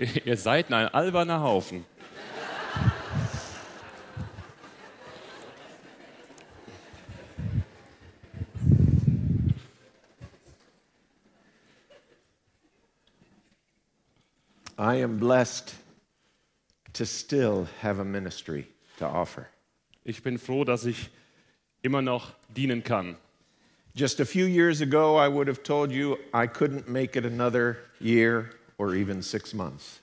Ihr seid ein alberner Haufen. I am blessed to still have a ministry to offer. Ich bin froh, dass ich immer noch dienen kann. Just a few years ago, I would have told you I couldn't make it another year or even six months.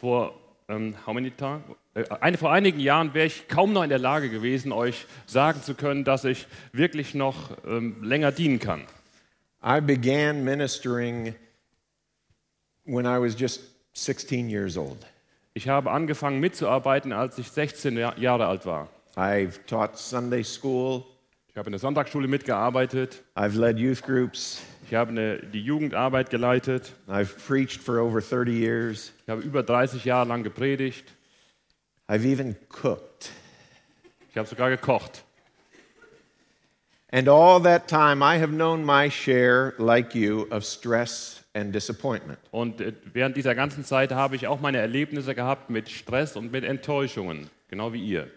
Vor, ähm, how many time? Äh, eine, vor einigen Jahren wäre ich kaum noch in der Lage gewesen, euch sagen zu können, dass ich wirklich noch ähm, länger dienen kann. I began ministering when I was just 16 years old. Ich habe angefangen mitzuarbeiten, als ich 16 Jahr- Jahre alt war. I've taught Sunday school, Ich habe in der Sonntagsschule mitgearbeitet. I've led youth groups, Ich habe eine, die Jugendarbeit geleitet. I've preached for over 30 years, Ich habe über 30 Jahre lang gepredigt. I've even cooked. Ich habe sogar gekocht. And all that time, I have known my share, like you, of stress and disappointment. Und äh, während dieser ganzen Zeit habe ich auch meine Erlebnisse gehabt mit Stress und mit Enttäuschungen, genau wie ihr.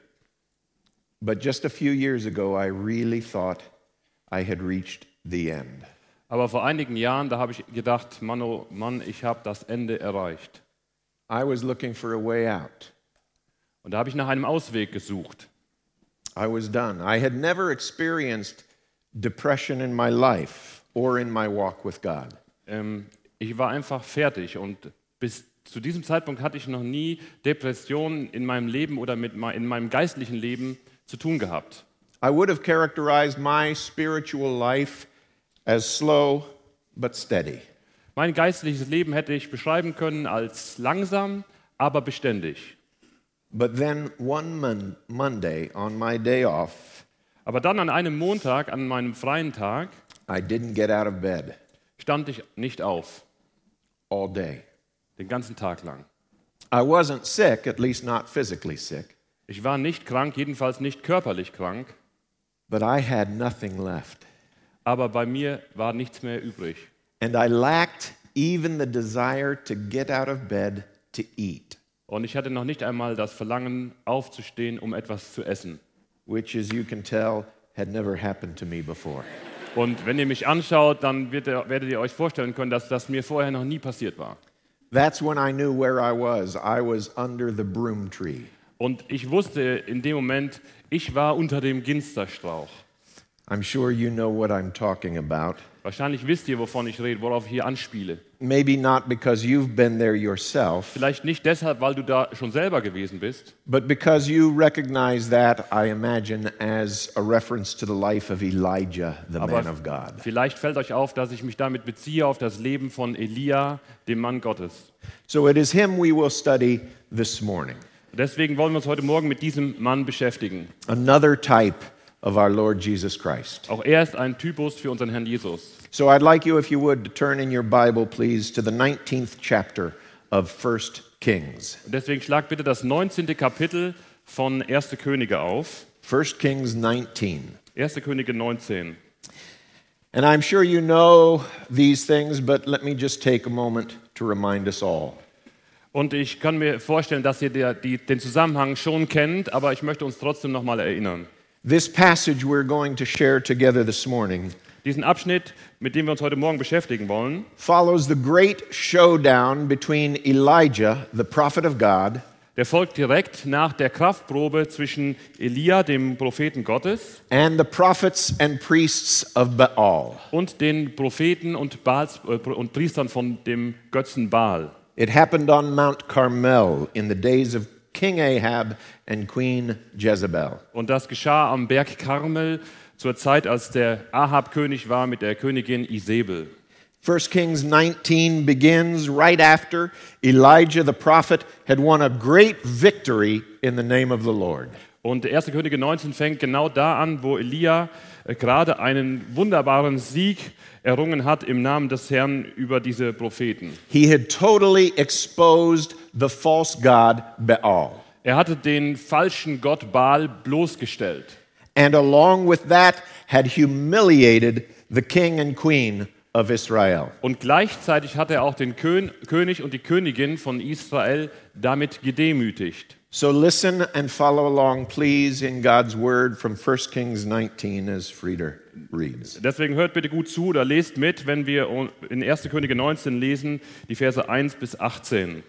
But just a few years ago, I really thought I had reached the end. Aber vor einigen Jahren, da habe ich gedacht, Mann, oh Mann, ich habe das Ende erreicht. I was looking for a way out. Und da habe ich nach einem Ausweg gesucht. I was done. I had never experienced depression in my life or in my walk with God. Ähm, ich war einfach fertig und bis zu diesem Zeitpunkt hatte ich noch nie Depressionen in meinem Leben oder mit, in meinem geistlichen Leben zu tun gehabt. I would have characterized my spiritual life as slow but steady. Mein geistliches Leben hätte ich beschreiben können als langsam, aber beständig. But then one mon- Monday, on my day off, Aber dann an einem Montag, an meinem freien Tag, I didn't get out of bed stand ich nicht auf, all day. den ganzen Tag lang. I wasn't sick, at least not physically sick, Ich war nicht krank, jedenfalls nicht körperlich krank, but I had nothing left. Aber bei mir war nichts mehr übrig. And I lacked even the desire to get out of bed to eat, Und ich hatte noch nicht einmal das Verlangen, aufzustehen, um etwas zu essen. which, as you can tell, had never happened to me before. Und wenn ihr mich anschaut, dann werdet ihr euch vorstellen können, dass das mir vorher noch nie passiert war. That's when I knew where I was. I was under the broom tree. Und ich wusste in dem Moment, ich war unter dem Ginsterstrauch. I'm sure you know what I'm talking about. Wahrscheinlich wisst ihr, wovon ich rede, worauf ich hier anspiele. Maybe not because you've been there yourself, Vielleicht nicht deshalb, weil du da schon selber gewesen bist, but because you recognize that, I imagine, as a reference to the life of Elijah, the aber man of God. vielleicht fällt euch auf, dass ich mich damit beziehe auf das Leben von Elia, dem Mann Gottes. So it is him we will study this morning. Deswegen wollen wir uns heute Morgen mit diesem Mann beschäftigen. Another type of our Lord Jesus Christ. Auch er ist ein Typus für unseren Herrn Jesus. So I'd like you, if you would, to turn in your Bible, please, to the 19th chapter of 1 Kings. Und deswegen schlag bitte das 19. Kapitel von 1. Könige auf. 1 Kings 19. 1. Könige 19. And I'm sure you know these things, but let me just take a moment to remind us all. Und ich kann mir vorstellen, dass ihr der, die, den Zusammenhang schon kennt, aber ich möchte uns trotzdem nochmal erinnern. This passage we're going to share together this morning Diesen Abschnitt, mit dem wir uns heute Morgen beschäftigen wollen, follows the great showdown between Elijah, the prophet of God, der folgt direkt nach der Kraftprobe zwischen Elia, dem Propheten Gottes, and the prophets and priests of Baal. und den Propheten und, Baals, äh, und Priestern von dem Götzen Baal. It happened on Mount Carmel in the days of King Ahab and Queen Jezebel. Und das geschah am Berg Karmel zur Zeit, als der Ahab König war mit der Königin Isabel. 1 Kings 19 begins right after Elijah the prophet had won a great victory in the name of the Lord. Und 1. Könige 19 fängt genau da an, wo Elia äh, gerade einen wunderbaren Sieg errungen hat im Namen des Herrn über diese Propheten. He had totally exposed the false god Baal. Er hatte den falschen Gott Baal bloßgestellt. And along with that, had humiliated the king and queen of Israel. Und gleichzeitig hat er auch den Kön König und die Königin von Israel damit gedemütigt. So listen and follow along, please, in God's word from 1 Kings 19 as Frieder reads. Deswegen hört bitte gut zu oder lest mit, wenn wir in 1. Könige 19 lesen, die Verse 1 bis 18.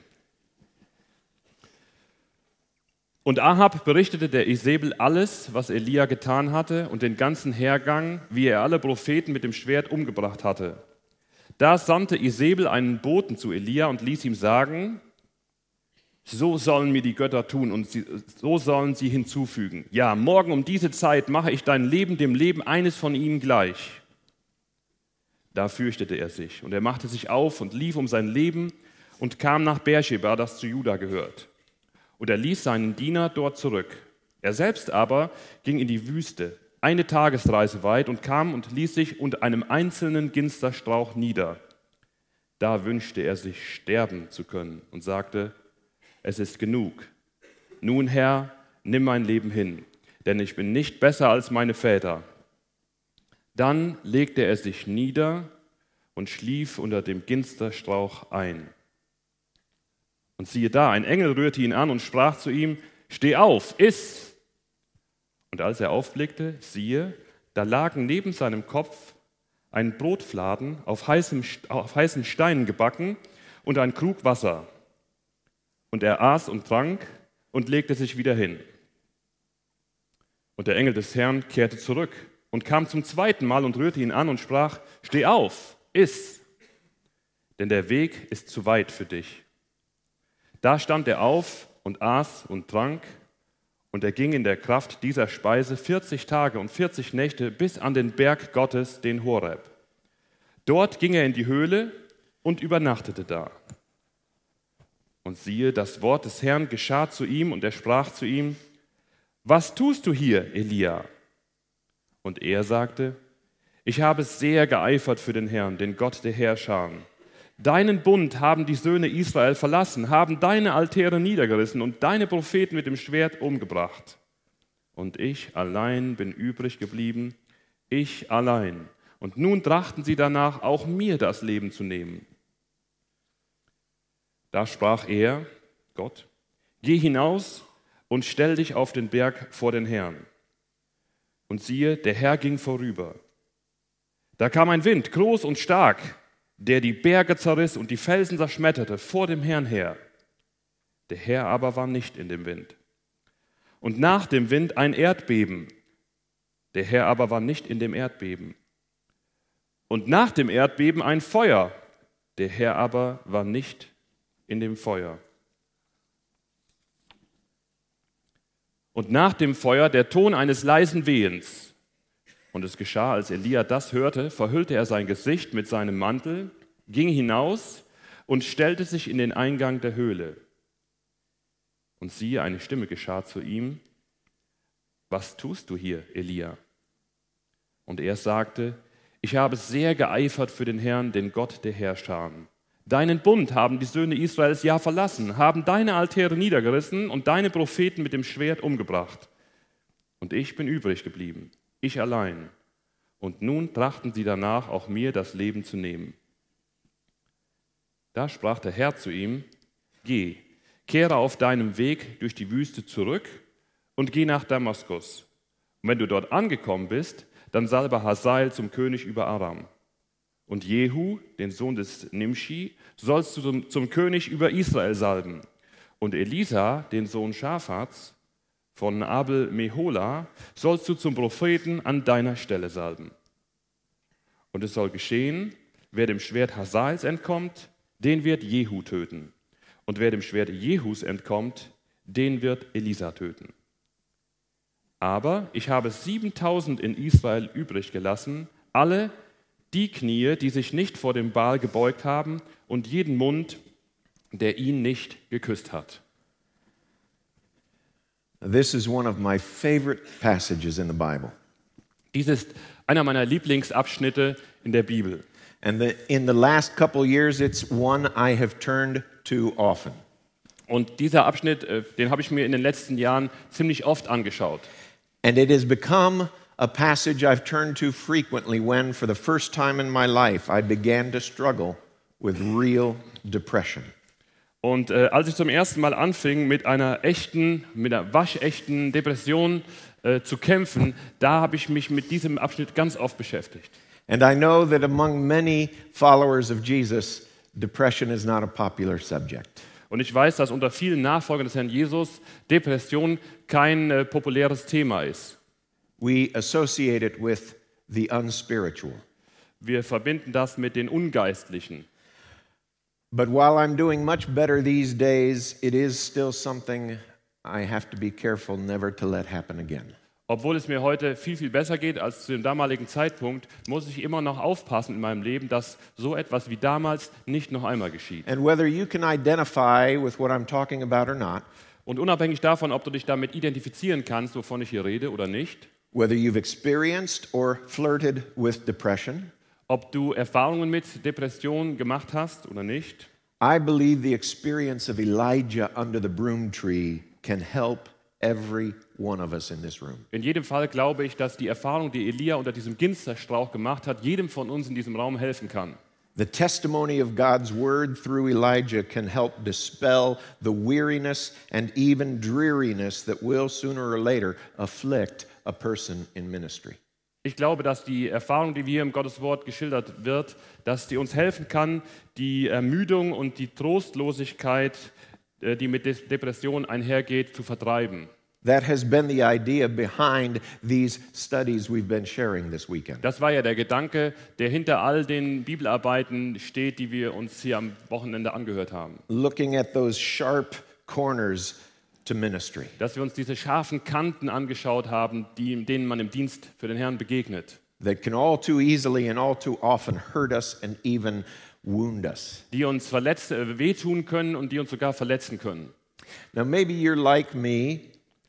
Und Ahab berichtete der Isabel alles, was Elia getan hatte und den ganzen Hergang, wie er alle Propheten mit dem Schwert umgebracht hatte. Da sandte Isabel einen Boten zu Elia und ließ ihm sagen, so sollen mir die Götter tun und sie, so sollen sie hinzufügen. Ja, morgen um diese Zeit mache ich dein Leben dem Leben eines von ihnen gleich. Da fürchtete er sich und er machte sich auf und lief um sein Leben und kam nach Beersheba, das zu Juda gehört und er ließ seinen Diener dort zurück. Er selbst aber ging in die Wüste, eine Tagesreise weit, und kam und ließ sich unter einem einzelnen Ginsterstrauch nieder. Da wünschte er sich sterben zu können und sagte, es ist genug. Nun, Herr, nimm mein Leben hin, denn ich bin nicht besser als meine Väter. Dann legte er sich nieder und schlief unter dem Ginsterstrauch ein. Und siehe da, ein Engel rührte ihn an und sprach zu ihm, steh auf, iss. Und als er aufblickte, siehe, da lagen neben seinem Kopf ein Brotfladen auf, heißem, auf heißen Steinen gebacken und ein Krug Wasser. Und er aß und trank und legte sich wieder hin. Und der Engel des Herrn kehrte zurück und kam zum zweiten Mal und rührte ihn an und sprach, steh auf, iss, denn der Weg ist zu weit für dich. Da stand er auf und aß und trank, und er ging in der Kraft dieser Speise 40 Tage und 40 Nächte bis an den Berg Gottes, den Horeb. Dort ging er in die Höhle und übernachtete da. Und siehe, das Wort des Herrn geschah zu ihm, und er sprach zu ihm, Was tust du hier, Elia? Und er sagte, Ich habe sehr geeifert für den Herrn, den Gott der Herrscher Deinen Bund haben die Söhne Israel verlassen, haben deine Altäre niedergerissen und deine Propheten mit dem Schwert umgebracht. Und ich allein bin übrig geblieben, ich allein. Und nun trachten sie danach, auch mir das Leben zu nehmen. Da sprach er, Gott, geh hinaus und stell dich auf den Berg vor den Herrn. Und siehe, der Herr ging vorüber. Da kam ein Wind, groß und stark, der die Berge zerriss und die Felsen zerschmetterte vor dem Herrn her. Der Herr aber war nicht in dem Wind. Und nach dem Wind ein Erdbeben. Der Herr aber war nicht in dem Erdbeben. Und nach dem Erdbeben ein Feuer. Der Herr aber war nicht in dem Feuer. Und nach dem Feuer der Ton eines leisen Wehens. Und es geschah, als Elia das hörte, verhüllte er sein Gesicht mit seinem Mantel, ging hinaus und stellte sich in den Eingang der Höhle. Und siehe, eine Stimme geschah zu ihm, was tust du hier, Elia? Und er sagte, ich habe sehr geeifert für den Herrn, den Gott der Herrscher. Deinen Bund haben die Söhne Israels ja verlassen, haben deine Altäre niedergerissen und deine Propheten mit dem Schwert umgebracht. Und ich bin übrig geblieben ich allein. Und nun trachten sie danach, auch mir das Leben zu nehmen. Da sprach der Herr zu ihm, Geh, kehre auf deinem Weg durch die Wüste zurück und geh nach Damaskus. Und wenn du dort angekommen bist, dann salbe Hazael zum König über Aram. Und Jehu, den Sohn des Nimshi, sollst du zum, zum König über Israel salben. Und Elisa, den Sohn Schafats, von Abel Mehola sollst du zum Propheten an deiner Stelle salben. Und es soll geschehen, wer dem Schwert Hazaels entkommt, den wird Jehu töten. Und wer dem Schwert Jehus entkommt, den wird Elisa töten. Aber ich habe 7000 in Israel übrig gelassen, alle die Knie, die sich nicht vor dem Baal gebeugt haben, und jeden Mund, der ihn nicht geküsst hat. This is one of my favorite passages in the Bible. Dies ist einer meiner Lieblingsabschnitte in der Bibel. And the, in the last couple years, it's one I have turned to often. Und dieser Abschnitt, äh, den habe ich mir in den letzten Jahren ziemlich oft angeschaut. And it has become a passage I've turned to frequently when, for the first time in my life, I began to struggle with real depression. Und äh, als ich zum ersten Mal anfing, mit einer echten, mit einer waschechten Depression äh, zu kämpfen, da habe ich mich mit diesem Abschnitt ganz oft beschäftigt. And I know that among many followers of Jesus, depression is not a popular subject. Und ich weiß, dass unter vielen Nachfolgern des Herrn Jesus Depression kein äh, populäres Thema ist. We associate it with the unspiritual. Wir verbinden das mit den Ungeistlichen. But while I'm doing much better these days, it is still something I have to be careful never to let happen again. Obwohl es mir heute viel, viel besser geht als zu dem damaligen Zeitpunkt, muss ich immer noch aufpassen in meinem Leben, dass so etwas wie damals nicht noch einmal geschieht. And whether you can identify with what I'm talking about or not, Und unabhängig davon, ob du dich damit identifizieren kannst, wovon ich hier rede oder nicht, whether you've experienced or flirted with depression, ob du Erfahrungen mit Depressionen gemacht hast oder nicht, I believe the experience of Elijah under the broom tree can help every one of us in this room. in jedem Fall glaube ich, dass die Erfahrung, die Elia unter diesem Ginsterstrauch gemacht hat, jedem von uns in diesem Raum helfen kann. The testimony of God's word through Elijah can help dispel the weariness and even dreariness that will sooner or later afflict a person in ministry. Ich glaube, dass die Erfahrung, die hier im Gottes Wort geschildert wird, dass die uns helfen kann, die Ermüdung und die Trostlosigkeit, äh, die mit Des- Depression einhergeht, zu vertreiben. That has been the idea behind these studies we've been sharing this weekend. Das war ja der Gedanke, der hinter all den Bibelarbeiten steht, die wir uns hier am Wochenende angehört haben. Looking at those sharp corners to ministry. Dass wir uns diese scharfen Kanten angeschaut haben, die, denen man im Dienst für den Herrn begegnet. that can all too easily and all too often hurt us and even wound us. Die uns verletz, äh, wehtun können und die uns sogar verletzen können. Now, maybe you're like me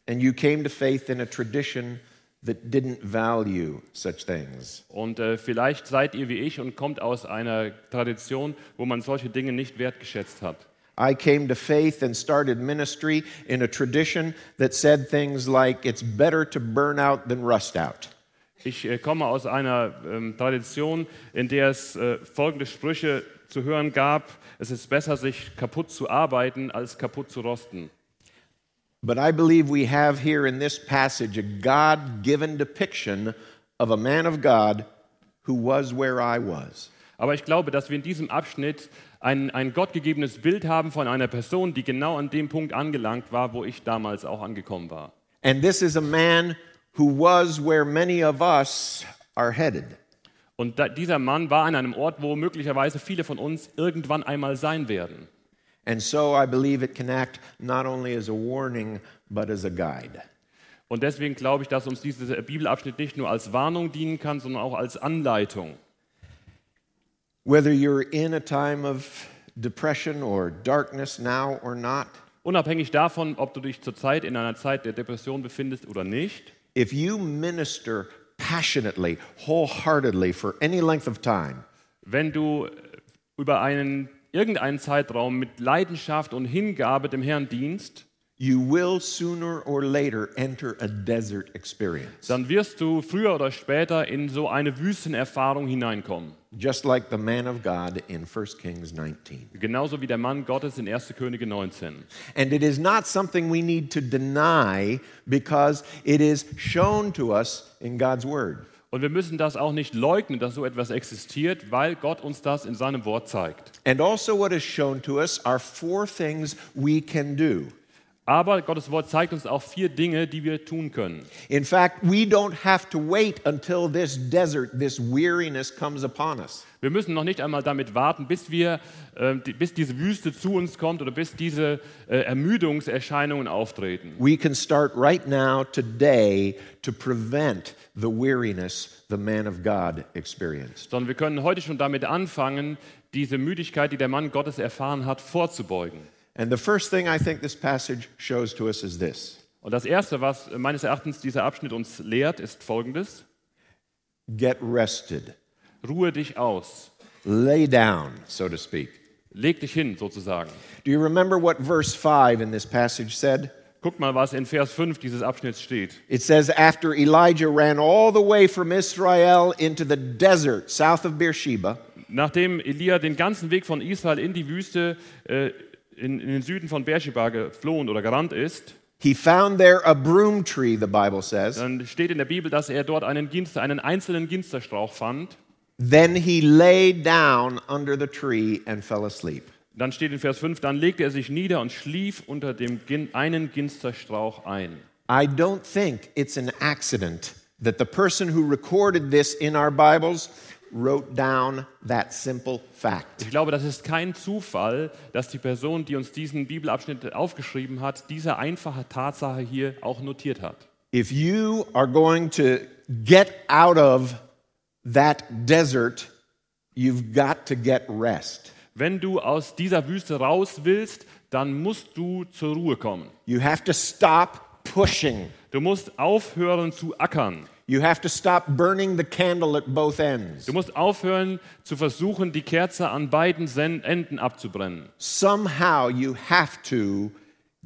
and you came to faith in a tradition that didn't value such things. Und äh, vielleicht seid ihr wie ich und kommt aus einer Tradition, wo man solche Dinge nicht wertgeschätzt hat. I came to faith and started ministry in a tradition that said things like, it's better to burn out than rust out. Ich äh, komme aus einer ähm, Tradition, in der es äh, folgende Sprüche zu hören gab. Es ist besser, sich kaputt zu arbeiten, als kaputt zu rosten. But I believe we have here in this passage a God given depiction of a man of God who was where I was. Aber ich glaube, dass wir in diesem Abschnitt ein, ein gottgegebenes Bild haben von einer Person, die genau an dem Punkt angelangt war, wo ich damals auch angekommen war. And this is a man who was where many of us are headed. Und da, dieser Mann war an einem Ort, wo möglicherweise viele von uns irgendwann einmal sein werden. And so I believe it can act not only as a warning, but as a guide. Und deswegen glaube ich, dass uns dieser Bibelabschnitt nicht nur als Warnung dienen kann, sondern auch als Anleitung. Whether you're in a time of depression or darkness now or not, Unabhängig davon, ob du dich zurzeit in einer Zeit der Depression befindest oder nicht, if you minister passionately, wholeheartedly for any length of time, wenn du über einen, irgendeinen Zeitraum mit Leidenschaft und Hingabe dem Herrn dienst, you will sooner or later enter a desert experience. dann wirst du früher oder später in so eine Wüstenerfahrung hineinkommen. Just like the man of God in 1 Kings 19. Genauso wie der Mann Gottes in 1. Könige 19. And it is not something we need to deny because it is shown to us in God's Word. Und wir müssen das auch nicht leugnen, dass so etwas existiert, weil Gott uns das in seinem Wort zeigt. And also, what is shown to us are four things we can do. Aber Gottes Wort zeigt uns auch vier Dinge, die wir tun können. In fact, we don't have to wait until this desert, this weariness comes upon us. Wir müssen noch nicht einmal damit warten, bis, wir, äh, bis diese Wüste zu uns kommt oder bis diese äh, Ermüdungserscheinungen auftreten. We can start right now, today, to prevent the weariness the man of God experienced. Sondern wir können heute schon damit anfangen, diese Müdigkeit, die der Mann Gottes erfahren hat, vorzubeugen. And the first thing I think this passage shows to us is this Und das Erste, was meines Erachtens dieser Abschnitt uns lehrt, ist Folgendes. get rested, Ruhe dich aus. lay down, so to speak. Leg dich hin, sozusagen. Do you remember what verse 5 in this passage said? Guckt mal, was in Vers 5 dieses Abschnitts steht. It says, After Elijah ran all the way from Israel into the desert south of Beersheba, Nachdem Elia den ganzen Weg von Israel in die Wüste äh, in, in den Süden von Beersheba geflohen oder gerannt ist, he found there a broom tree, the Bible says. dann steht in der Bibel, dass er dort einen, Ginster, einen einzelnen Ginsterstrauch fand. Then he lay down under the tree and fell asleep. Dann steht in Vers 5, dann legte er sich nieder und schlief unter dem Gin, einen Ginsterstrauch ein. I don't think it's an accident that the person who recorded this in our Bibles wrote down that simple fact. Ich glaube, das ist kein Zufall, dass die Person, die uns diesen Bibelabschnitt aufgeschrieben hat, diese einfache Tatsache hier auch notiert hat. If you are going to get out of that desert, you've got to get rest. Wenn du aus dieser Wüste raus willst, dann musst du zur Ruhe kommen. You have to stop pushing. Du musst aufhören zu ackern. You have to stop burning the candle at both ends. Du musst aufhören zu versuchen, die Kerze an beiden Enden abzubrennen. Somehow you have to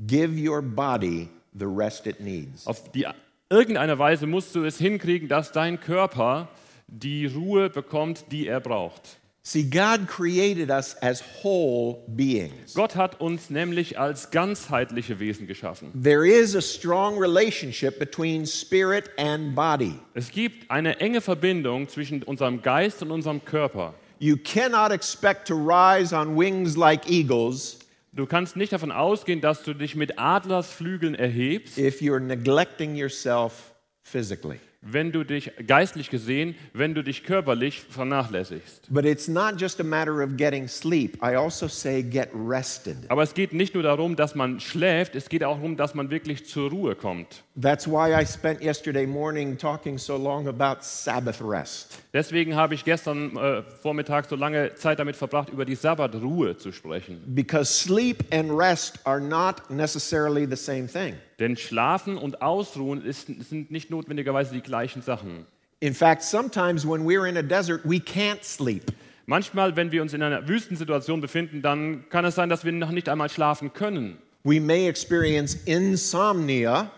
give your body the rest it needs. Auf die, irgendeine Weise musst du es hinkriegen, dass dein Körper die Ruhe bekommt, die er braucht. See, God created us as whole beings. Gott hat uns nämlich als ganzheitliche Wesen geschaffen. There is a strong relationship between spirit and body. Es gibt eine enge Verbindung zwischen unserem Geist und unserem Körper. You cannot expect to rise on wings like eagles Du kannst nicht davon ausgehen, dass du dich mit Adlersflügeln erhebst, if you're neglecting yourself physically. Wenn du dich geistlich gesehen, wenn du dich körperlich vernachlässigst. But it's not just a matter of getting sleep. I also say get rested. Aber es geht nicht nur darum, dass man schläft, es geht auch darum, dass man wirklich zur Ruhe kommt. That's why I spent yesterday morning talking so long about Sabbath rest. Deswegen habe ich gestern äh, Vormittag so lange Zeit damit verbracht, über die Sabbatruhe zu sprechen. Because sleep and rest are not necessarily the same thing. Denn Schlafen und Ausruhen ist, sind nicht notwendigerweise die gleichen Sachen. In fact, sometimes when we're in a desert, we can't sleep. Manchmal, wenn wir uns in einer Wüstensituation befinden, dann kann es sein, dass wir noch nicht einmal schlafen können. We may experience insomnia,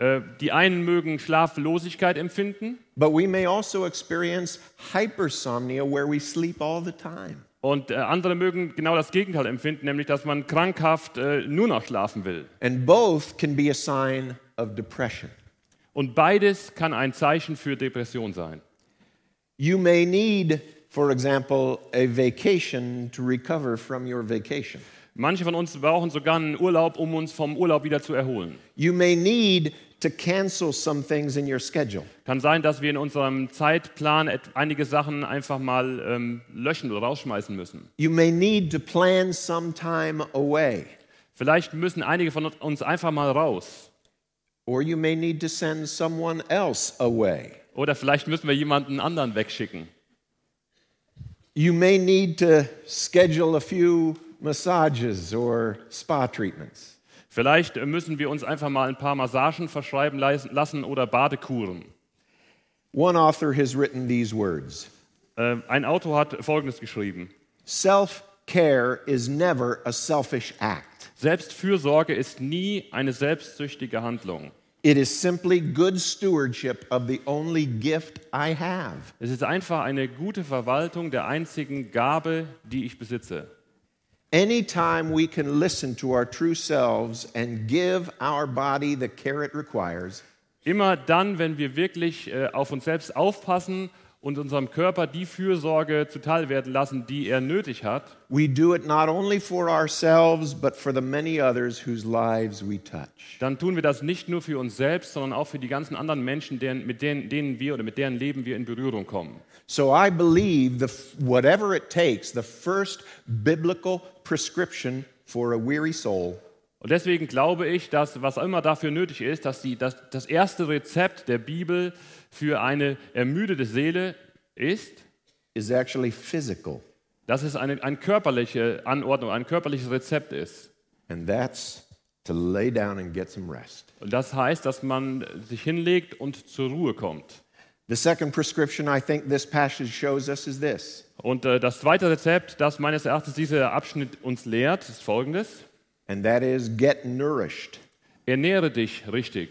Äh, die einen mögen Schlaflosigkeit empfinden but we may also experience hypersomnia where we sleep all the time. Und äh, andere mögen genau das Gegenteil empfinden, nämlich dass man krankhaft äh, nur noch schlafen will. And both can be a sign of depression. Und beides kann ein Zeichen für Depression sein. You may need, for example, a vacation to recover from your vacation. Manche von uns brauchen sogar einen Urlaub, um uns vom Urlaub wieder zu erholen. You may need to cancel some things in your schedule. Kann sein, dass wir in unserem Zeitplan einige Sachen einfach mal ähm, löschen oder rausschmeißen müssen. You may need to plan some time away, Vielleicht müssen einige von uns einfach mal raus. or you may need to send someone else away. Oder vielleicht müssen wir jemanden anderen wegschicken. You may need to schedule a few massages or spa treatments. Vielleicht müssen wir uns einfach mal ein paar Massagen verschreiben lassen oder Badekuren. One author has written these words Äh, ein Autor hat Folgendes geschrieben. Self care is never a selfish act, Selbstfürsorge ist nie eine selbstsüchtige Handlung. it is simply good stewardship of the only gift I have. Es ist einfach eine gute Verwaltung der einzigen Gabe, die ich besitze. Anytime we can listen to our true selves and give our body the care it requires, Immer dann, wenn wir wirklich äh, auf uns selbst aufpassen und unserem Körper die Fürsorge zuteil werden lassen, die er nötig hat, we do it not only for ourselves, but for the many others whose lives we touch. dann tun wir das nicht nur für uns selbst, sondern auch für die ganzen anderen Menschen, deren, mit denen, denen wir oder mit deren Leben wir in Berührung kommen. So I believe the, whatever it takes, the first biblical prescription for a weary soul Und deswegen glaube ich, dass was immer dafür nötig ist, dass die, dass das erste Rezept der Bibel für eine ermüdete Seele ist, is actually physical, dass es eine, eine körperliche Anordnung, ein körperliches Rezept ist. and that's to lay down and get some rest. Und das heißt, dass man sich hinlegt und zur Ruhe kommt. The second prescription I think this passage shows us is this, Und äh, das zweite Rezept, das meines Erachtens dieser Abschnitt uns lehrt, ist folgendes. and that is get nourished. ernähre dich richtig.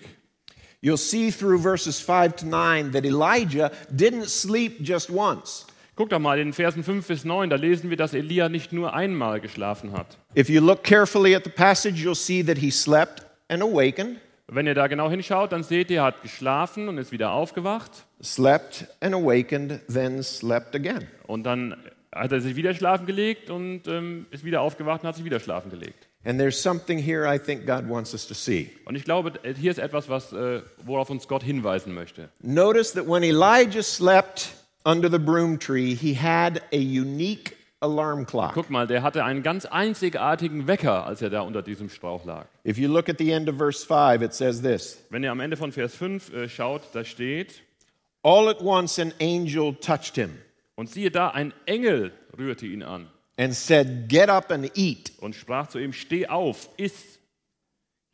You'll see through verses 5 to 9 that Elijah didn't sleep just once. Guck doch mal in Versen 5 bis 9, da lesen wir, dass Elia nicht nur einmal geschlafen hat. If you look carefully at the passage, you'll see that he slept and awakened, Wenn ihr da genau hinschaut, dann seht ihr, er hat geschlafen und ist wieder aufgewacht. slept and awakened, then slept again. Und dann hat er sich wieder schlafen gelegt und ähm, ist wieder aufgewacht und hat sich wieder schlafen gelegt. And there's something here I think God wants us to see. Und ich glaube, hier ist etwas, was, äh, worauf uns Gott hinweisen möchte. Notice that when Elijah slept under the broom tree, he had a unique alarm clock. Guck mal, der hatte einen ganz einzigartigen Wecker, als er da unter diesem Strauch lag. If you look at the end of verse 5, it says this Wenn ihr am Ende von Vers 5 äh, schaut, da steht, All at once an angel touched him und siehe da, ein Engel rührte ihn an and said, Get up and eat. und sprach zu ihm, steh auf, iss.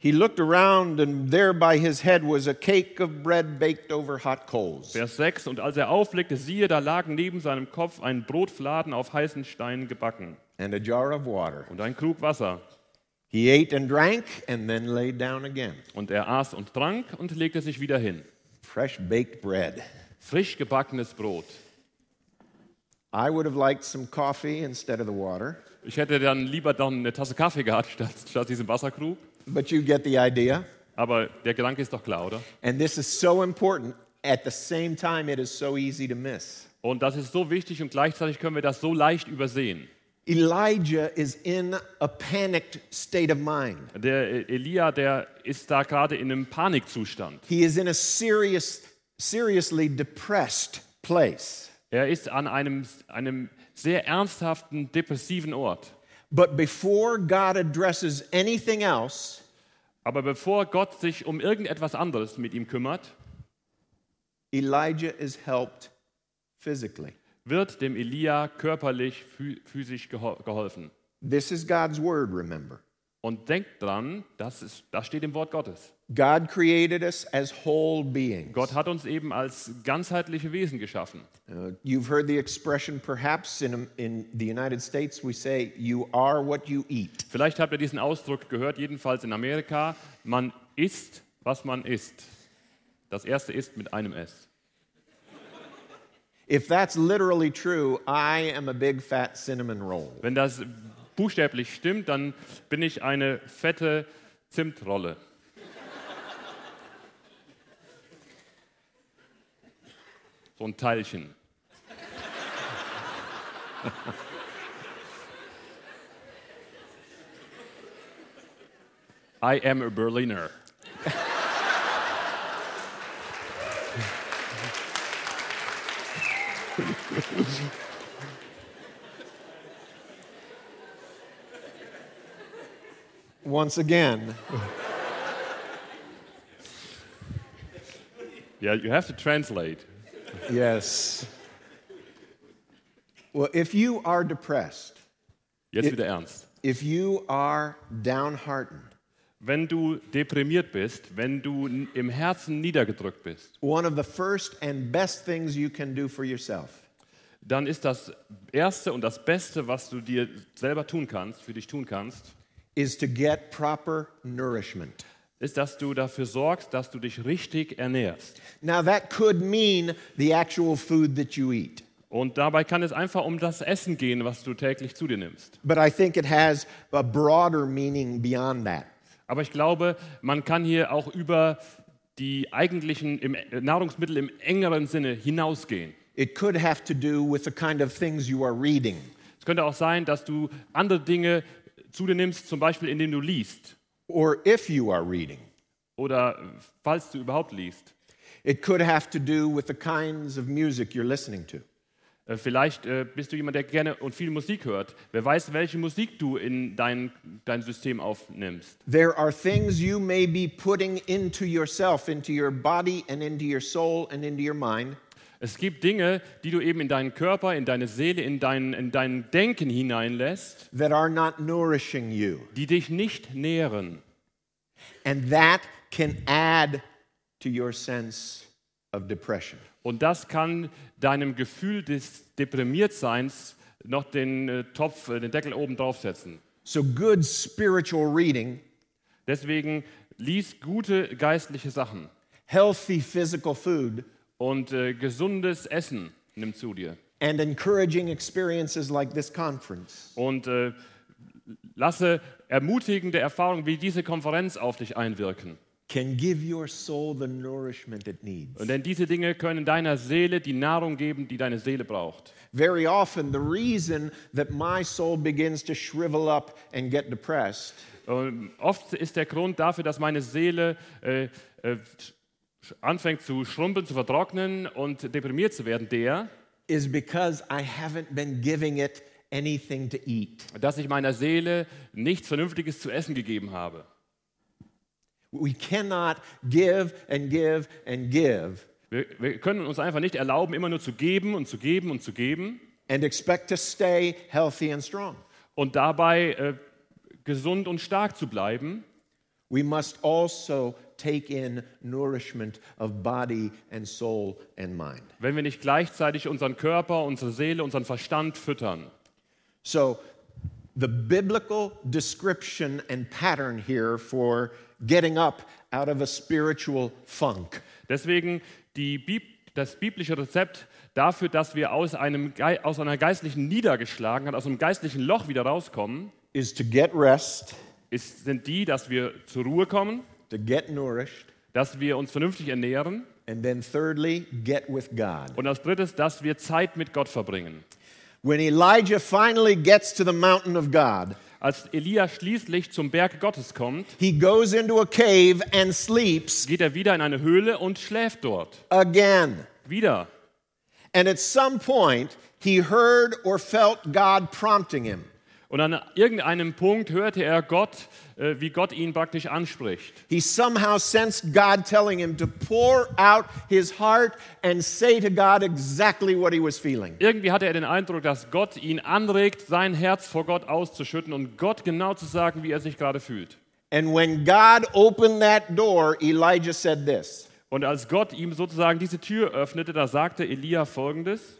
He looked around, and there by his head was a cake of bread baked over hot coals. Vers 6, und als er aufblickte, siehe, da lag neben seinem Kopf ein Brotfladen auf heißen Steinen gebacken and a jar of water. und ein Krug Wasser. He ate and drank and then lay down again. Und er aß und trank und legte sich wieder hin. Fresh baked bread. Frisch gebackenes Brot. I would have liked some coffee instead of the water, Ich hätte dann lieber dann eine Tasse Kaffee gehabt statt, statt diesem Wasserkrug. But you get the idea. Aber der Gedanke ist doch klar, oder? And this is so important. At the same time, it is so easy to miss. Und das ist so wichtig und gleichzeitig können wir das so leicht übersehen. Elijah is in a panicked state of mind. Der Elia, der ist da gerade in einem Panikzustand. He is in a serious, seriously depressed place. Er ist an einem, einem sehr ernsthaften, depressiven Ort. But before God addresses anything else, Aber bevor Gott sich um irgendetwas anderes mit ihm kümmert, Elijah is helped physically. wird dem Elia körperlich, physisch geho- geholfen. This is God's word, remember. Und denkt dran, das, ist, das steht im Wort Gottes. God created us as whole beings. Gott hat uns eben als ganzheitliche Wesen geschaffen. Uh, you've heard the expression, perhaps in, in the United States, we say, you are what you eat. Vielleicht habt ihr diesen Ausdruck gehört, jedenfalls in Amerika. Man isst, was man isst. Das erste ist mit einem S. If that's literally true, I am a big fat cinnamon roll. Wenn das buchstäblich stimmt, dann bin ich eine fette Zimtrolle. So ein Teilchen. I am a Berliner. Once again, Yeah, you have to translate. yes. Well, if you are depressed, Jetzt wieder ernst. if you are downhearted, Wenn du deprimiert bist, wenn du im Herzen niedergedrückt bist, one of the first and best things you can do for yourself dann ist das Erste und das Beste, was du dir selber tun kannst, für dich tun kannst, is to get proper nourishment. ist, dass du dafür sorgst, dass du dich richtig ernährst. Now, that could mean the actual food that you eat, Und dabei kann es einfach um das Essen gehen, was du täglich zu dir nimmst. but I think it has a broader meaning beyond that. Aber ich glaube, man kann hier auch über die eigentlichen im, Nahrungsmittel im engeren Sinne hinausgehen. It could have to do with the kind of things you are reading. Es könnte auch sein, dass du andere Dinge zu dir nimmst, zum Beispiel indem du liest or if you are reading. oder falls du überhaupt liest. It could have to do with the kinds of music you're listening to. Äh, Vielleicht äh, bist du jemand, der gerne und viel Musik hört. Wer weiß, welche Musik du in dein, dein System aufnimmst. There are things you may be putting into yourself, into your body, and into your soul, and into your mind Es gibt Dinge, die du eben in deinen Körper, in deine Seele, in dein, in dein Denken hineinlässt, that are not nourishing you. die dich nicht nähren. And that can add to your sense of depression. Und das kann deinem Gefühl des Deprimiertseins noch den äh, Topf, äh, den Deckel oben draufsetzen. So, good spiritual reading Deswegen lies gute geistliche Sachen healthy physical food, und äh, gesundes Essen nimm zu dir. and encouraging experiences like this conference Und äh, lasse ermutigende Erfahrungen wie diese Konferenz auf dich einwirken. can give your soul the nourishment it needs. Und denn diese Dinge können deiner Seele die Nahrung geben, die deine Seele braucht. Very often, the reason that my soul begins to shrivel up and get depressed Und oft ist der Grund dafür, dass meine Seele äh, äh, anfängt zu schrumpeln, zu vertrocknen und deprimiert zu werden, der, is because I haven't been giving it anything to eat. dass ich meiner Seele nichts Vernünftiges zu essen gegeben habe. We cannot give and give and give Wir, wir können uns einfach nicht erlauben, immer nur zu geben und zu geben und zu geben and expect to stay healthy and strong. und dabei äh, gesund und stark zu bleiben. We must also take in nourishment of body and soul and mind. wenn wir nicht gleichzeitig unseren Körper, unsere Seele, unseren Verstand füttern. So, the biblical description and pattern here for getting up out of a spiritual funk Deswegen Bib das biblische Rezept dafür, dass wir aus, einem, aus einer geistlichen Niedergeschlagenheit, aus einem geistlichen Loch wieder rauskommen, is to get rest, ist, sind die, dass wir zur Ruhe kommen, to get nourished, dass wir uns vernünftig ernähren and then thirdly, get with God. und als drittes, dass wir Zeit mit Gott verbringen. When Elijah finally gets to the mountain of God, Als Elia schließlich zum Berg Gottes kommt, he goes into a cave and sleeps geht er wieder in eine Höhle und schläft dort. again. Wieder. And at some point, he heard or felt God prompting him. Und an irgendeinem Punkt hörte er Gott, äh, wie Gott ihn praktisch anspricht. He somehow sensed God telling him to pour out his heart and say to God exactly what he was feeling. Irgendwie hatte er den Eindruck, dass Gott ihn anregt, sein Herz vor Gott auszuschütten und Gott genau zu sagen, wie er sich gerade fühlt. And when God opened that door, Elijah said this Und als Gott ihm sozusagen diese Tür öffnete, da sagte Elia folgendes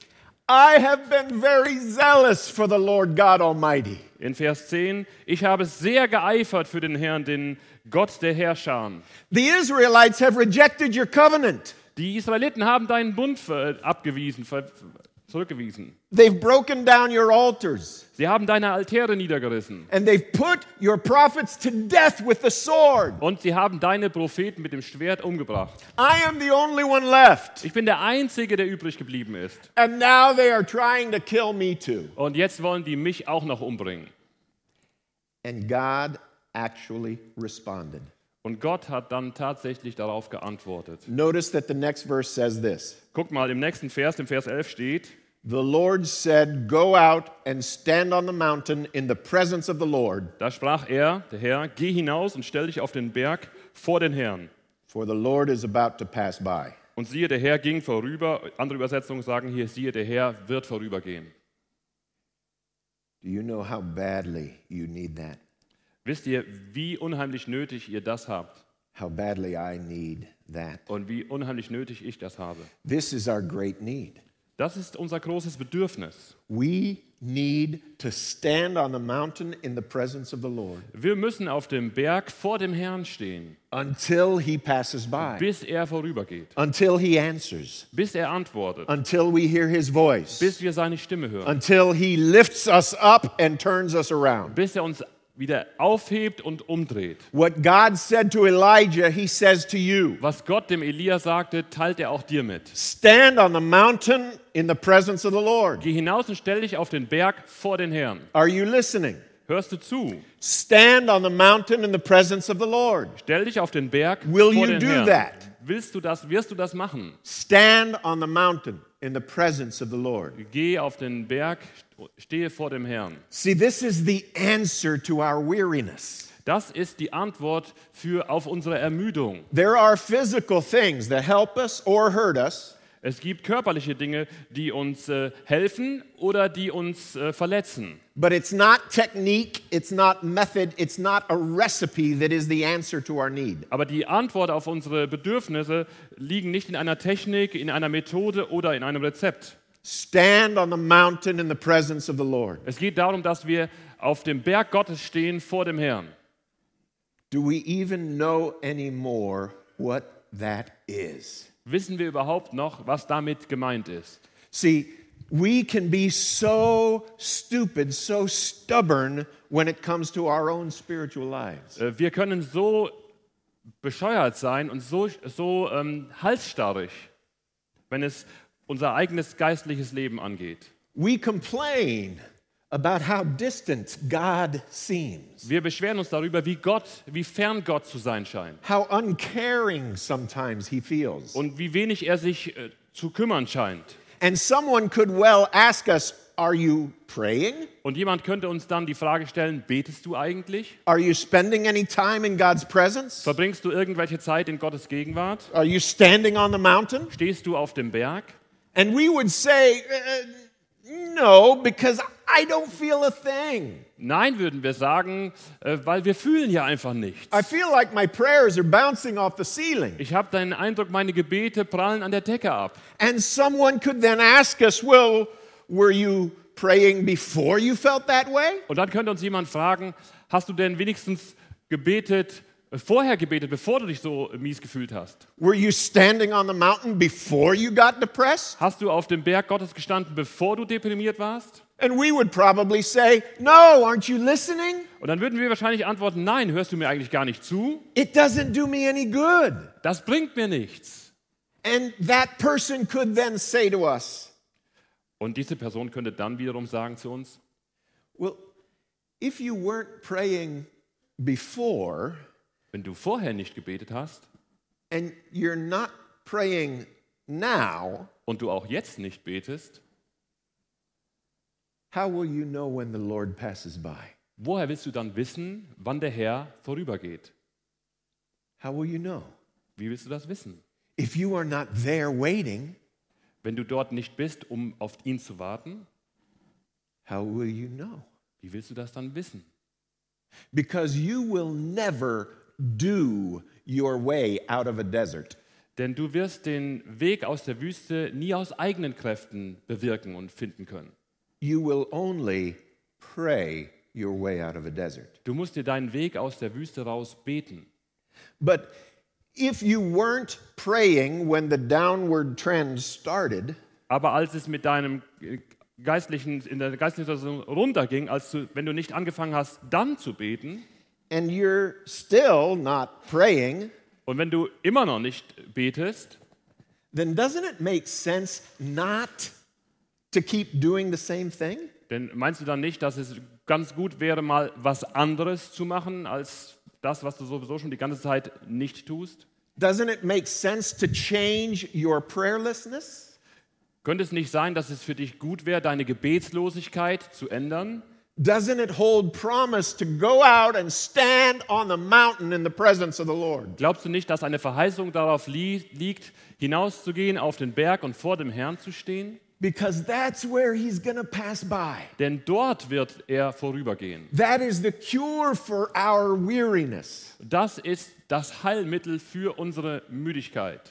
I have been very zealous for the Lord God Almighty. in Vers 10, ich habe sehr geeifert für den Herrn, den Gott der Herrscharen. The Israelites have rejected your covenant. Die Israeliten haben deinen Bund abgewiesen, zurückgewiesen. They've broken down your altars. Sie haben deine Altäre niedergerissen. And they've put your prophets to death with the sword. Und sie haben deine Propheten mit dem Schwert umgebracht. I am the only one left. Ich bin der Einzige, der übrig geblieben ist. And now they are trying to kill me too. Und jetzt wollen die mich auch noch umbringen. And God actually responded. Und Gott hat dann tatsächlich darauf geantwortet. Notice that the next verse says this Guck mal, im nächsten Vers, im Vers 11 steht, The Lord said, Go out and stand on the mountain in the presence of the Lord, da sprach er, der Herr, geh hinaus und stell dich auf den Berg vor den Herrn. for the Lord is about to pass by. Und siehe, der Herr ging vorüber. Andere Übersetzungen sagen hier, siehe, der Herr wird vorübergehen. Do you know how badly you need that? Wisst ihr, wie unheimlich nötig ihr das habt? How badly I need that. Und wie unheimlich nötig ich das habe? This is our great need. Das ist unser großes Bedürfnis. We need to stand on the mountain in the presence of the Lord Wir müssen auf dem Berg vor dem Herrn stehen, until he passes by, bis er vorübergeht, until he answers, bis er antwortet, until we hear his voice, bis wir seine Stimme hören, until he lifts us up and turns us around. bis er uns wieder aufhebt und umdreht. What God said to Elijah, he says to you Was Gott dem Elia sagte, teilt er auch dir mit. Stand on the mountain in the presence of the Lord. Geh hinaus und stell dich auf den Berg vor den Herrn. Are you listening? Hörst du zu? Stand on the mountain in the presence of the Lord. Stell dich auf den Berg Will vor you den do Herrn. that? Willst du das? Wirst du das machen? Stand on the mountain in the presence of the Lord. Geh auf den Berg, stehe vor dem Herrn. See, this is the answer to our weariness. Das ist die Antwort für auf unsere Ermüdung. There are physical things that help us or hurt us, Es gibt körperliche Dinge, die uns äh, helfen oder die uns äh, verletzen. but it's not technique, it's not method, it's not a recipe that is the answer to our need. Aber die Antwort auf unsere Bedürfnisse liegen nicht in einer Technik, in einer Methode oder in einem Rezept. Stand on the mountain in the presence of the Lord. Es geht darum, dass wir auf dem Berg Gottes stehen vor dem Herrn. do we even know anymore what that is? Wissen wir überhaupt noch, was damit gemeint ist? See, we can be so stupid, so stubborn when it comes to our own spiritual lives. Äh, Wir können so bescheuert sein und so, so ähm, halsstarrig, wenn es unser eigenes geistliches Leben angeht. We complain about how distant God seems, Wir beschweren uns darüber, wie Gott, wie fern Gott zu sein scheint how uncaring sometimes He feels. und wie wenig er sich äh, zu kümmern scheint. And someone could well ask us, Are you praying? Und jemand könnte uns dann die Frage stellen, betest du eigentlich? Are you spending any time in God's presence? Verbringst du irgendwelche Zeit in Gottes Gegenwart? Are you standing on the mountain? Stehst du auf dem Berg? And we would say, uh, No, because I don't feel a thing. Nein, würden wir sagen, äh, weil wir fühlen ja einfach nichts. I feel like my prayers are bouncing off the ceiling. Ich habe den Eindruck, meine Gebete prallen an der Decke ab. And someone could then ask us, Well, were you praying before you felt that way? Und dann könnte uns jemand fragen, hast du denn wenigstens gebetet, vorher gebetet, bevor du dich so mies gefühlt hast? Were you standing on the mountain before you got depressed? Hast du auf dem Berg Gottes gestanden, bevor du deprimiert warst? And we would probably say, No, aren't you listening? Und dann würden wir wahrscheinlich antworten, nein, hörst du mir eigentlich gar nicht zu? It doesn't do me any good. Das bringt mir nichts. And that person could then say to us, Und diese Person könnte dann wiederum sagen zu uns, Well, if you weren't praying before wenn du vorher nicht gebetet hast and you're not praying now, und du auch jetzt nicht betest, how will you know when the Lord passes by? woher willst du dann wissen, wann der Herr vorübergeht? How will you know? Wie willst du das wissen? If you are not there waiting, Wenn du dort nicht bist, um auf ihn zu warten, how will you know? wie willst du das dann wissen? Because you will never do your way out of a desert. Denn du wirst den Weg aus der Wüste nie aus eigenen Kräften bewirken und finden können. You will only pray your way out of a desert. Du musst dir deinen Weg aus der Wüste raus beten. But if you weren't praying when the downward trend started, Aber als es mit deinem äh, geistlichen, in der geistlichen Situation runterging, als du, wenn du nicht angefangen hast, dann zu beten, and you're still not praying, und wenn du immer noch nicht betest, then doesn't it make sense not to keep doing the same thing? dann meinst du dann nicht, dass es ganz gut wäre, mal was anderes zu machen, als das, was du sowieso schon die ganze Zeit nicht tust? Doesn't it make sense to change your prayerlessness? Könnte es nicht sein, dass es für dich gut wäre, deine Gebetslosigkeit zu ändern? Doesn't it hold promise to go out and stand on the mountain in the presence of the Lord? Glaubst du nicht, dass eine Verheißung darauf li liegt, hinauszugehen auf den Berg und vor dem Herrn zu stehen? Because that's where he's going to pass by. Denn dort wird er vorübergehen. That is the cure for our weariness. Das ist das Heilmittel für unsere Müdigkeit.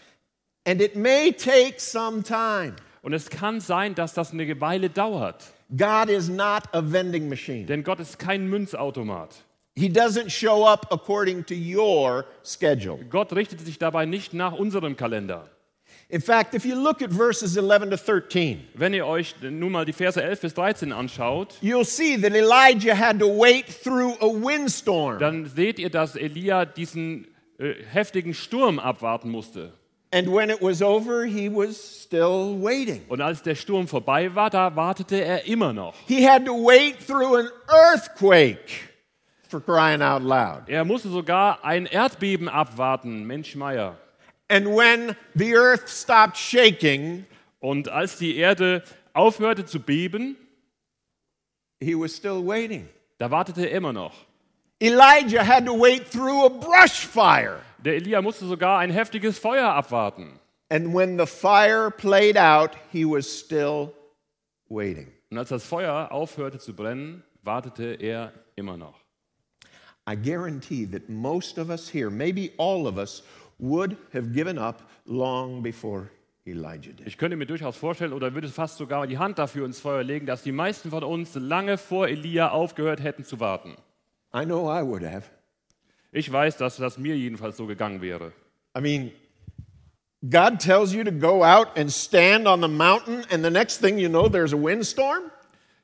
And it may take some time. Und es kann sein, dass das eine Weile dauert. God is not a vending machine. Denn Gott ist kein Münzautomat. He doesn't show up according to your schedule. Gott richtet sich dabei nicht nach unserem Kalender. In fact, if you look at verses 11 to 13, Wenn ihr euch nun mal die Verse 11 bis 13 anschaut, you'll see that Elijah had to wait through a windstorm. dann seht ihr, dass Elia diesen äh, heftigen Sturm abwarten musste. And when it was over, he was still waiting. Und als der Sturm vorbei war, da wartete er immer noch. He had to wait through an earthquake for crying out loud. Er musste sogar ein Erdbeben abwarten, Mensch Meier. And when the earth stopped shaking, Und als die Erde aufhörte zu beben, he was still waiting. da wartete er immer noch. Elijah had to wait through a brush fire. Der Elia musste sogar ein heftiges Feuer abwarten. And when the fire played out, he was still waiting. Und als das Feuer aufhörte zu brennen, wartete er immer noch. I guarantee that most of us here, maybe all of us, would have given up long before Elijah did. Ich könnte mir durchaus vorstellen, oder würde fast sogar die Hand dafür ins Feuer legen, dass die meisten von uns lange vor Elia aufgehört hätten zu warten. I know I would have. Ich weiß, dass das mir jedenfalls so gegangen wäre. I mean, God tells you to go out and stand on the mountain, and the next thing you know, there's a windstorm?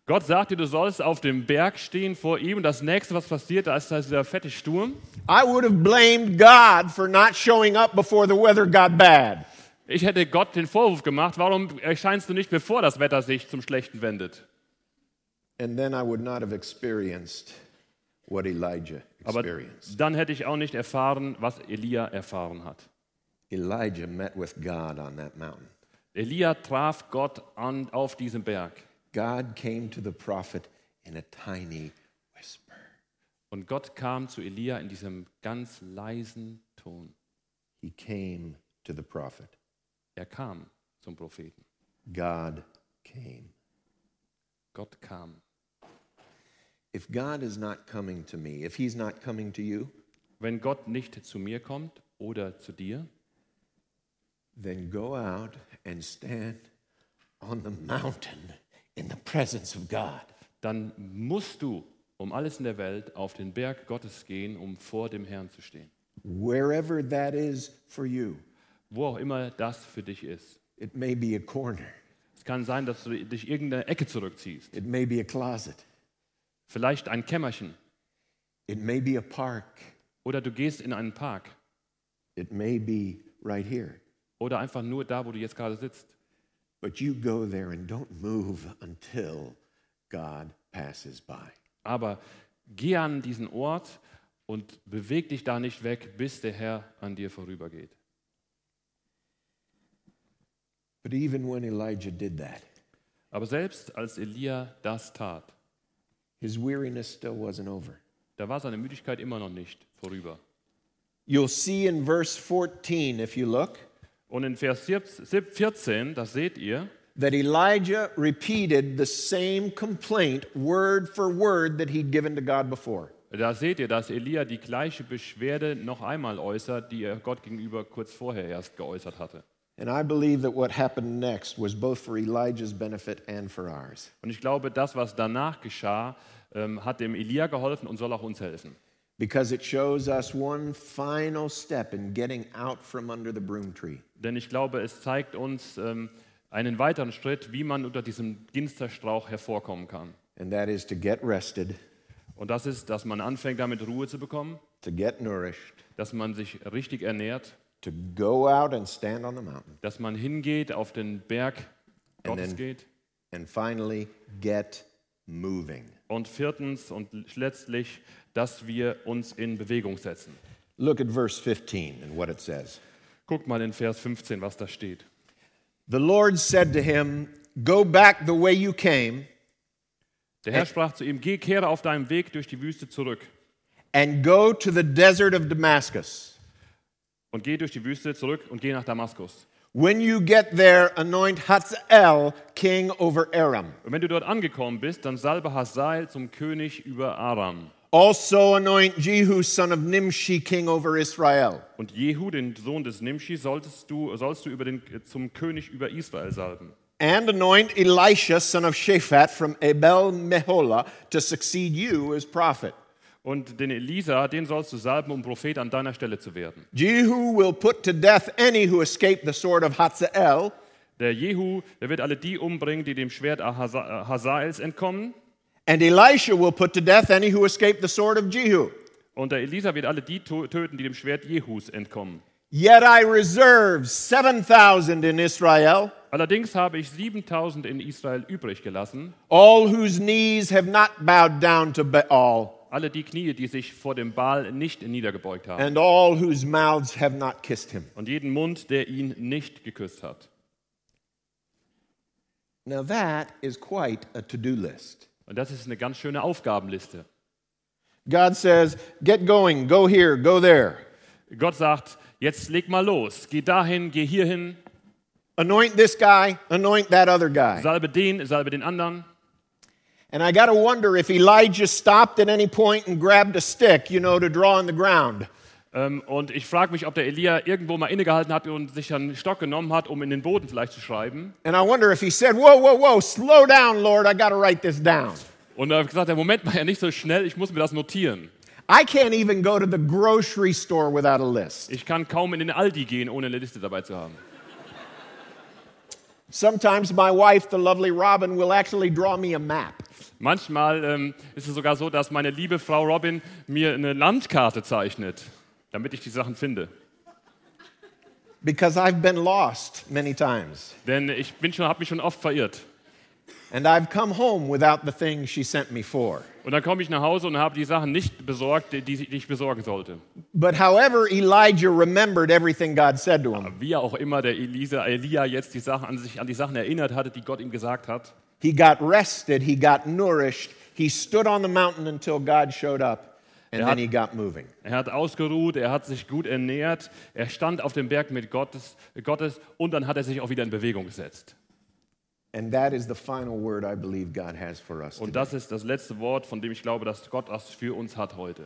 Gott sagt dir, du sollst auf dem Berg stehen vor ihm und das nächste, was passiert, da ist dieser fette Sturm. I would have blamed God for not showing up before the weather got bad. Ich hätte Gott den Vorwurf gemacht, warum erscheinst du nicht, bevor das Wetter sich zum Schlechten wendet? And then I would not have experienced what Elijah Aber dann hätte ich auch nicht erfahren, was Elia erfahren hat. Elijah met with God on that mountain. Elia traf Gott an, auf diesem Berg. God came to the prophet in a tiny whisper. Und Gott kam zu Elia in diesem ganz leisen Ton. He came to the prophet. Er kam zum Propheten. God came. Gott kam. If God is not coming to me, if He's not coming to you, Wenn Gott nicht zu mir kommt oder zu dir, then go out and stand on the mountain in the presence of God. dann musst du um alles in der Welt auf den Berg Gottes gehen, um vor dem Herrn zu stehen. Wherever that is for you, Wo auch immer das für dich ist. it may be a corner, Es kann sein, dass du dich irgendeine Ecke zurückziehst. it may be a closet, Vielleicht ein Kämmerchen. it may be a park, Oder du gehst in einen Park. it may be right here. Oder einfach nur da, wo du jetzt gerade sitzt. But you go there and don't move until God passes by. Aber geh an diesen Ort und beweg dich da nicht weg, bis der Herr an dir vorübergeht. But even when Elijah did that, Aber selbst als Elia das tat, his weariness still wasn't over. da war seine Müdigkeit immer noch nicht vorüber. You'll see in verse 14, if you look, Und in Vers 14, das seht ihr, that Elijah repeated the same complaint word for word that he'd given to God before. da seht ihr, dass Elia die gleiche Beschwerde noch einmal äußert, die er Gott gegenüber kurz vorher erst geäußert hatte. And I believe that what happened next was both for Elijah's benefit and for ours. Und ich glaube, das, was danach geschah, ähm, hat dem Elia geholfen und soll auch uns helfen. Because it shows us one final step in getting out from under the broom tree. Denn ich glaube, es zeigt uns ähm, einen weiteren Schritt, wie man unter diesem Ginsterstrauch hervorkommen kann. And that is to get rested, Und das ist, dass man anfängt, damit Ruhe zu bekommen, to get nourished, dass man sich richtig ernährt, to go out and stand on the mountain, dass man hingeht, auf den Berg And Gottes then- geht. and finally get moving. Und viertens und letztlich, dass wir uns in Bewegung setzen. Look at verse 15 and what it says. Guckt mal in Vers 15, was da steht. The Lord said to him, Go back the way you came, Der Herr sprach zu ihm, geh, kehre auf deinem Weg durch die Wüste zurück and go to the desert of Damascus. Und geh durch die Wüste zurück und geh nach Damaskus. When you get there, anoint Hazael king over Aram. Und wenn du dort angekommen bist, dann salbe Hazael zum König über Aram. Also anoint Jehu son of Nimshi king over Israel. Und Jehu, den Sohn des Nimshi, solltest du, sollst du über den, zum König über Israel salben. And anoint Elisha son of Shaphat from Abel Meholah to succeed you as prophet. Und den Elisa, den sollst du salben, um Prophet an deiner Stelle zu werden. Jehu will put to death any who escape the sword of Hazael, Der Jehu, der wird alle die umbringen, die dem Schwert Haza- Hazaels entkommen. and Elisha will put to death any who escape the sword of Jehu. Und der Elisa wird alle die töten, die dem Schwert Jehus entkommen. Yet I reserve 7,000 in Israel, Allerdings habe ich 7000 in Israel übrig gelassen. all whose knees have not bowed down to Baal, Alle die Knie, die sich vor dem Baal nicht niedergebeugt haben. and all whose mouths have not kissed him. Und jeden Mund, der ihn nicht geküsst hat. Now that is quite a to do list. Und das ist eine ganz schöne Aufgabenliste. God says, Get going, go here, go there. Gott sagt, jetzt leg mal los. Geh dahin, geh hierhin. Anoint this guy, anoint that other guy. Salbe den, salbe den anderen. And I got to wonder if Elijah stopped at any point and grabbed a stick, you know, to draw on the ground. Ähm, und ich frage mich, ob der Elia irgendwo mal innegehalten hat und sich einen Stock genommen hat, um in den Boden vielleicht zu schreiben. And I wonder if he said, Whoa, whoa, whoa, slow down, Lord, I got to write this down. Und er hat gesagt, der Moment mal ja nicht so schnell, ich muss mir das notieren. I can't even go to the grocery store without a list. Ich kann kaum in den Aldi gehen, ohne eine Liste dabei zu haben. Sometimes my wife, the lovely Robin, will actually draw me a map. Manchmal ähm, ist es sogar so, dass meine liebe Frau Robin mir eine Landkarte zeichnet, damit ich die Sachen finde. Because I've been lost many times. Denn ich bin schon, habe mich schon oft verirrt. And I've come home without the thing she sent me for. Und dann komme ich nach Hause und habe die Sachen nicht besorgt, die, die ich besorgen sollte. But however, Elijah remembered everything God said to him. Wie auch immer der Elisa, Elia jetzt die Sachen, an, sich an die Sachen erinnert hatte, die Gott ihm gesagt hat. He got rested, he got nourished, he stood on the mountain until God showed up, and Er then hat- he got moving. Er hat ausgeruht, er hat sich gut ernährt, er stand auf dem Berg mit Gottes, Gottes und dann hat er sich auch wieder in Bewegung gesetzt. And that is the final word I believe God has for us. Und das ist das letzte Wort, von dem ich glaube, dass Gott das für uns hat heute.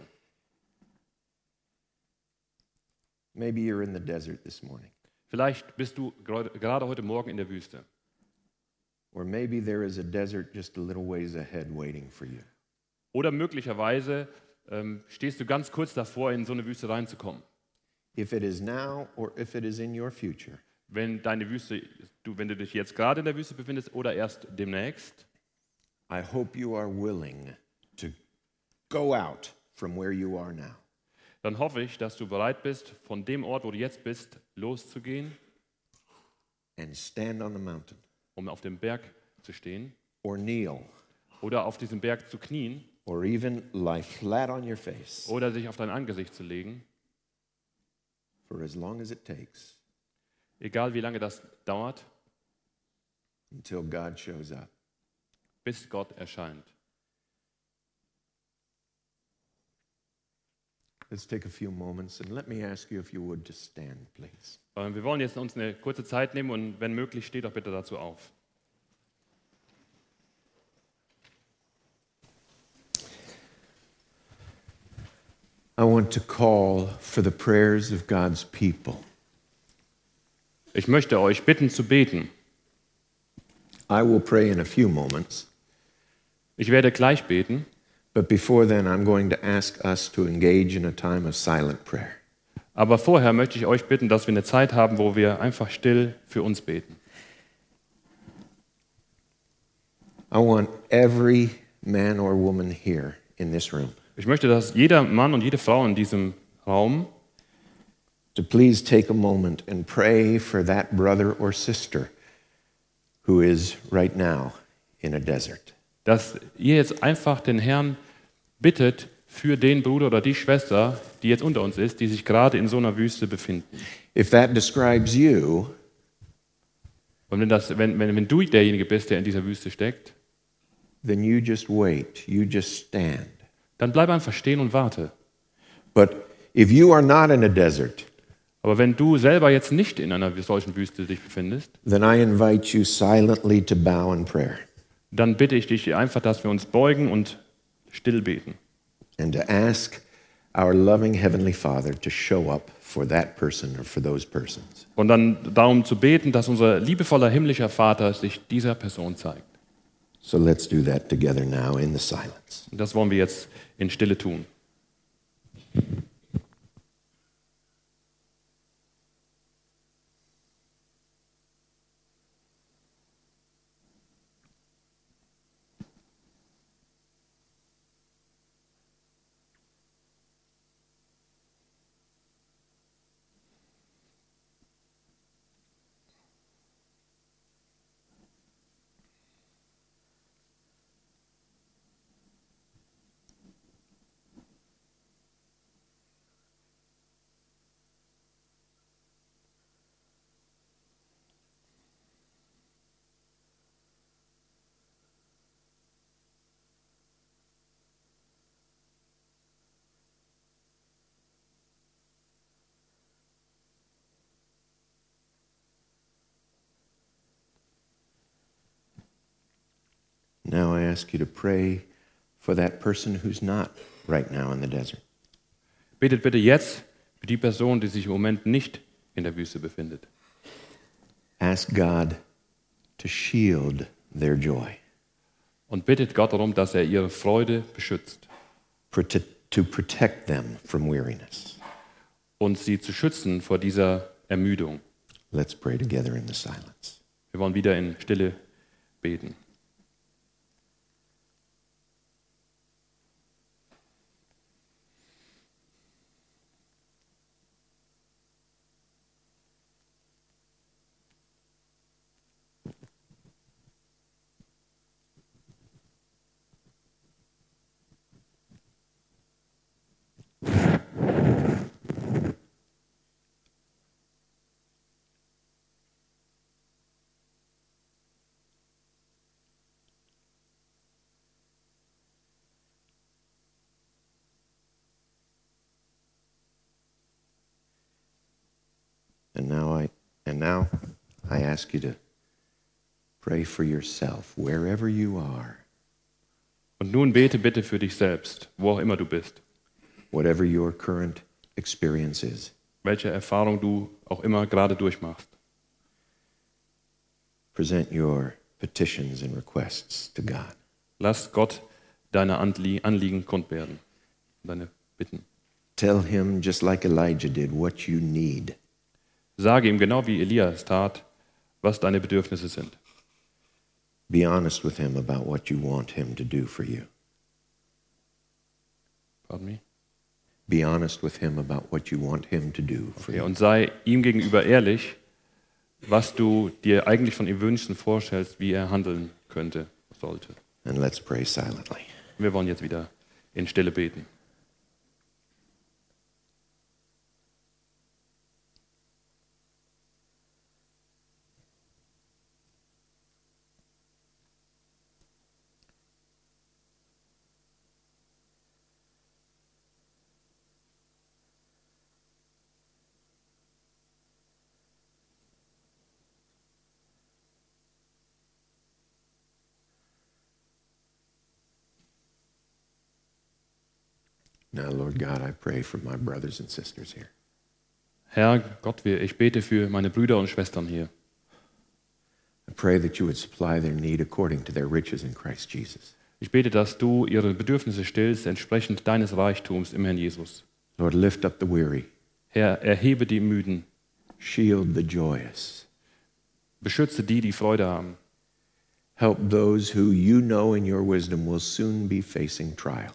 Maybe you're in the desert this morning, Vielleicht bist du gerade heute Morgen in der Wüste. Or maybe there is a desert just a little ways ahead waiting for you. Oder möglicherweise ähm, stehst du ganz kurz davor, in so eine Wüste reinzukommen. If it is now or if it is in your future, Wenn deine Wüste, du, wenn du dich jetzt gerade in der Wüste befindest oder erst demnächst, I hope you are willing to go out from where you are now. dann hoffe ich, dass du bereit bist, von dem Ort, wo du jetzt bist, loszugehen, and stand on the mountain um auf dem Berg zu stehen or kneel oder auf diesem Berg zu knien or even lie flat on your face oder sich auf dein Angesicht zu legen, for as long as it takes egal wie lange das dauert, until God shows up. bis Gott erscheint. Let's take a few moments and let me ask you if you would just stand, please. Ähm, Wir wollen jetzt uns eine kurze Zeit nehmen und wenn möglich, steht doch bitte dazu auf. I want to call for the prayers of God's people. Ich möchte euch bitten zu beten. I will pray in a few moments, Ich werde gleich beten, but before then, I'm going to ask us to engage in a time of silent prayer. Aber vorher möchte ich euch bitten, dass wir eine Zeit haben, wo wir einfach still für uns beten. I want every man or woman here in this room Ich möchte, dass jeder Mann und jede Frau in diesem Raum to please take a moment and pray for that brother or sister who is right now in a desert. dass ihr jetzt einfach den Herrn bittet für den Bruder oder die Schwester, die jetzt unter uns ist, die sich gerade in so einer Wüste befinden. If that describes you, Und wenn, das, wenn, wenn, wenn du derjenige bist, der in dieser Wüste steckt, then you just wait, you just stand. dann bleib einfach stehen und warte. But if you are not in a desert, Aber wenn du selber jetzt nicht in einer solchen Wüste dich befindest, then I invite you silently to bow in prayer dann bitte ich dich einfach, dass wir uns beugen und still beten. And to ask our loving Heavenly Father to show up for that person or for those persons. Und dann darum zu beten, dass unser liebevoller himmlischer Vater sich dieser Person zeigt. So let's do that together now in the silence. Und das wollen wir jetzt in Stille tun. Now I ask you to pray for that person who's not right now in the desert. Betet bitte jetzt für die Person, die sich im Moment nicht in der Wüste befindet. Ask God to shield their joy, Und bittet Gott darum, dass er ihre Freude beschützt. prote- to protect them from weariness. und sie zu schützen vor dieser Ermüdung. Let's pray together in the silence. Wir wollen wieder in Stille beten. And now I and now I ask you to pray for yourself wherever you are, Und nun bete bitte für dich selbst, wo auch immer du bist, whatever your current experience is. welche Erfahrung du auch immer gerade durchmachst. Present your petitions and requests to God. Lass Gott deine Anlie- Anliegen kund werden, deine Bitten. Tell him just like Elijah did what you need. Sage ihm genau wie Elia es tat, was deine Bedürfnisse sind. Be honest with him about what you want him to do for you. Pardon me. Be honest with him about what you want him to do for Ja, you. und sei ihm gegenüber ehrlich, was du dir eigentlich von ihm wünschst und vorstellst, wie er handeln könnte, sollte. And let's pray silently. Wir wollen jetzt wieder in Stille beten. God, I pray for my brothers and sisters here. Herr Gott, wir- ich bete für meine Brüder und Schwestern hier. I pray that you would supply their need according to their riches in Christ Jesus. Ich bete, dass du ihre Bedürfnisse stillst, entsprechend deines Reichtums im Herrn Jesus. Lord, lift up the weary, Herr, erhebe die Müden, shield the joyous, beschütze die, die Freude haben. help those who you know in your wisdom will soon be facing trial.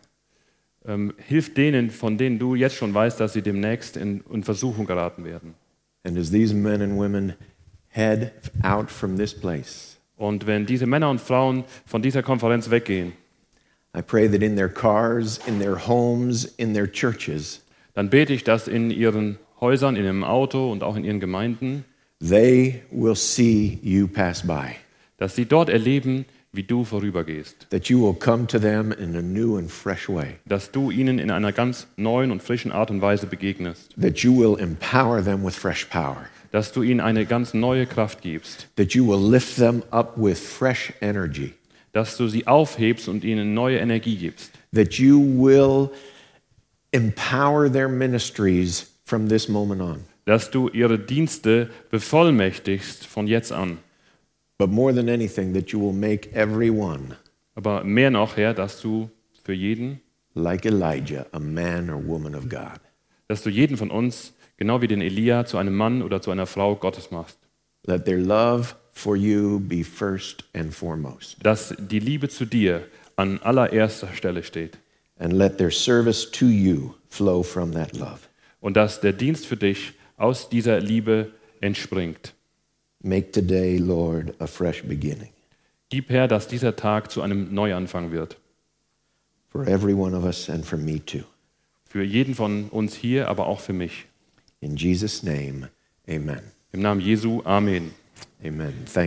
Ähm, hilf denen, von denen du jetzt schon weißt, dass sie demnächst in, in Versuchung geraten werden. And as these men and women head out from this place, Und wenn diese Männer und Frauen von dieser Konferenz weggehen, I pray that in their cars, in their homes, in their churches, dann bete ich, dass in ihren Häusern, in ihrem Auto und auch in ihren Gemeinden, they will see you pass by, dass sie dort erleben, wie du vorübergehst. that you will come to them in a new and fresh way, Dass du ihnen in einer ganz neuen und frischen Art und Weise begegnest. that you will empower them with fresh power, Dass du ihnen eine ganz neue Kraft gibst. that you will lift them up with fresh energy, Dass du sie aufhebst und ihnen neue Energie gibst. that you will empower their ministries from this moment on. Dass du ihre Dienste bevollmächtigst von jetzt an. But more than anything, that you will make everyone, Aber mehr noch, Herr, dass du für jeden, like Elijah, a man or woman of God. dass du jeden von uns, genau wie den Elia, zu einem Mann oder zu einer Frau Gottes machst. Let their love for you be first and foremost, Dass die Liebe zu dir an allererster Stelle steht. and let their service to you flow from that love. Und dass der Dienst für dich aus dieser Liebe entspringt. Make today, Lord, a fresh beginning Gib Herr, dass dieser Tag zu einem Neuanfang wird. for every one of us and for me too. Für jeden von uns hier, aber auch für mich. In Jesus' name, amen. Im Namen Jesu, Amen. Amen. Thank